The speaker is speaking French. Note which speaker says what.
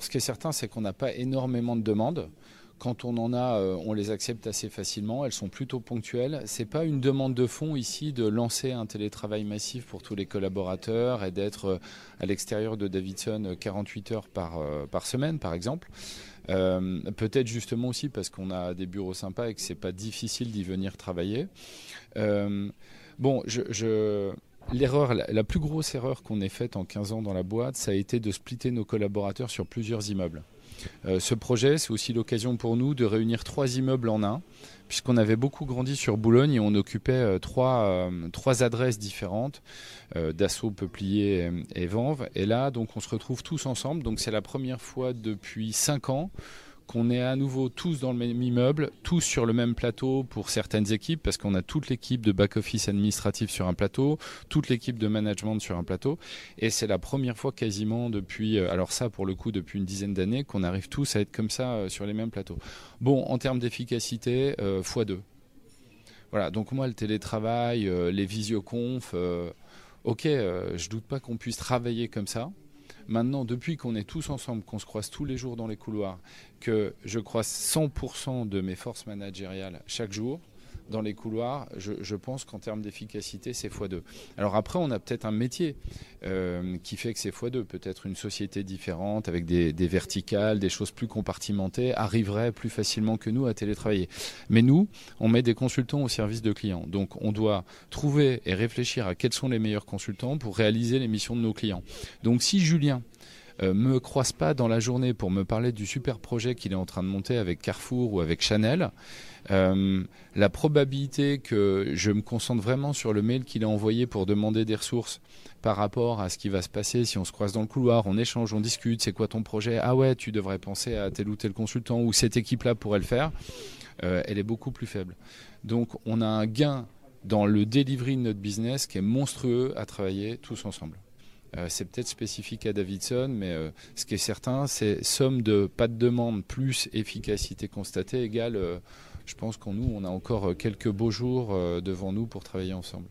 Speaker 1: Ce qui est certain, c'est qu'on n'a pas énormément de demandes. Quand on en a, euh, on les accepte assez facilement. Elles sont plutôt ponctuelles. C'est pas une demande de fond ici de lancer un télétravail massif pour tous les collaborateurs et d'être euh, à l'extérieur de Davidson 48 heures par, par semaine, par exemple. Peut-être justement aussi parce qu'on a des bureaux sympas et que c'est pas difficile d'y venir travailler. bon, je L'erreur, la, plus grosse erreur qu'on ait faite en 15 ans dans la boîte, ça a été de splitter nos collaborateurs sur plusieurs immeubles. Euh, ce projet, c'est aussi l'occasion pour nous de réunir trois immeubles en un, puisqu'on avait beaucoup grandi sur Boulogne et on occupait euh, trois, euh, trois adresses différentes, Dassault, Peuplier et, et Vanves. Et là, on se retrouve tous ensemble. Donc, c'est la première fois depuis cinq ans qu'on est à nouveau tous dans le même immeuble, tous sur le même plateau pour certaines équipes, parce qu'on a toute l'équipe de back-office administratif sur un plateau, toute l'équipe de management sur un plateau. Et c'est la première fois quasiment depuis, euh, alors ça pour le coup depuis une dizaine d'années, qu'on arrive tous à être comme ça euh, sur les mêmes plateaux. Bon, en termes d'efficacité, euh, x2. Voilà, donc moi le télétravail, les visioconf, ok, je doute pas qu'on puisse travailler comme ça. Maintenant, depuis qu'on est tous ensemble, qu'on se croise tous les jours dans les couloirs, que je croise 100% de mes forces managériales chaque jour, dans les couloirs, je, pense qu'en termes d'efficacité, c'est x2. Alors après, on a peut-être un métier euh, qui fait que c'est x2. Peut-être une société différente, avec des, verticales, des choses plus compartimentées, arriverait plus facilement que nous à télétravailler. Mais nous, on met des consultants au service de clients. Donc on doit trouver et réfléchir à quels sont les meilleurs consultants pour réaliser les missions de nos clients. Donc si Julien me croise pas dans la journée pour me parler du super projet qu'il est en train de monter avec Carrefour ou avec Chanel, euh, la probabilité que je me concentre vraiment sur le mail qu'il a envoyé pour demander des ressources par rapport à ce qui va se passer si on se croise dans le couloir, on échange, on discute, c'est quoi ton projet? Ah ouais, tu devrais penser à tel ou tel consultant ou cette équipe-là pourrait le faire, euh, elle est beaucoup plus faible. Donc on a un gain dans le delivery de notre business qui est monstrueux à travailler tous ensemble. Euh, c'est peut-être spécifique à Davidson, mais euh, ce qui est certain, c'est somme de pas de demande plus efficacité constatée égale, euh, je pense qu'en nous, on a encore quelques beaux jours devant nous pour travailler ensemble.